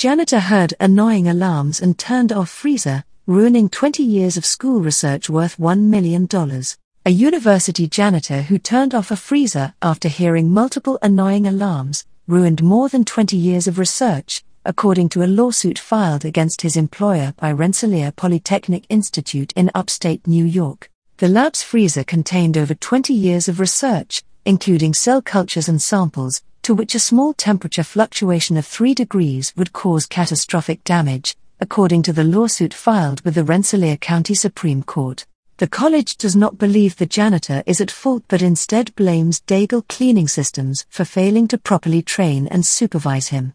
Janitor heard annoying alarms and turned off freezer, ruining 20 years of school research worth $1 million. A university janitor who turned off a freezer after hearing multiple annoying alarms ruined more than 20 years of research, according to a lawsuit filed against his employer by Rensselaer Polytechnic Institute in upstate New York. The lab's freezer contained over 20 years of research, including cell cultures and samples, to which a small temperature fluctuation of 3 degrees would cause catastrophic damage, according to the lawsuit filed with the Rensselaer County Supreme Court. The college does not believe the janitor is at fault but instead blames Daigle Cleaning Systems for failing to properly train and supervise him.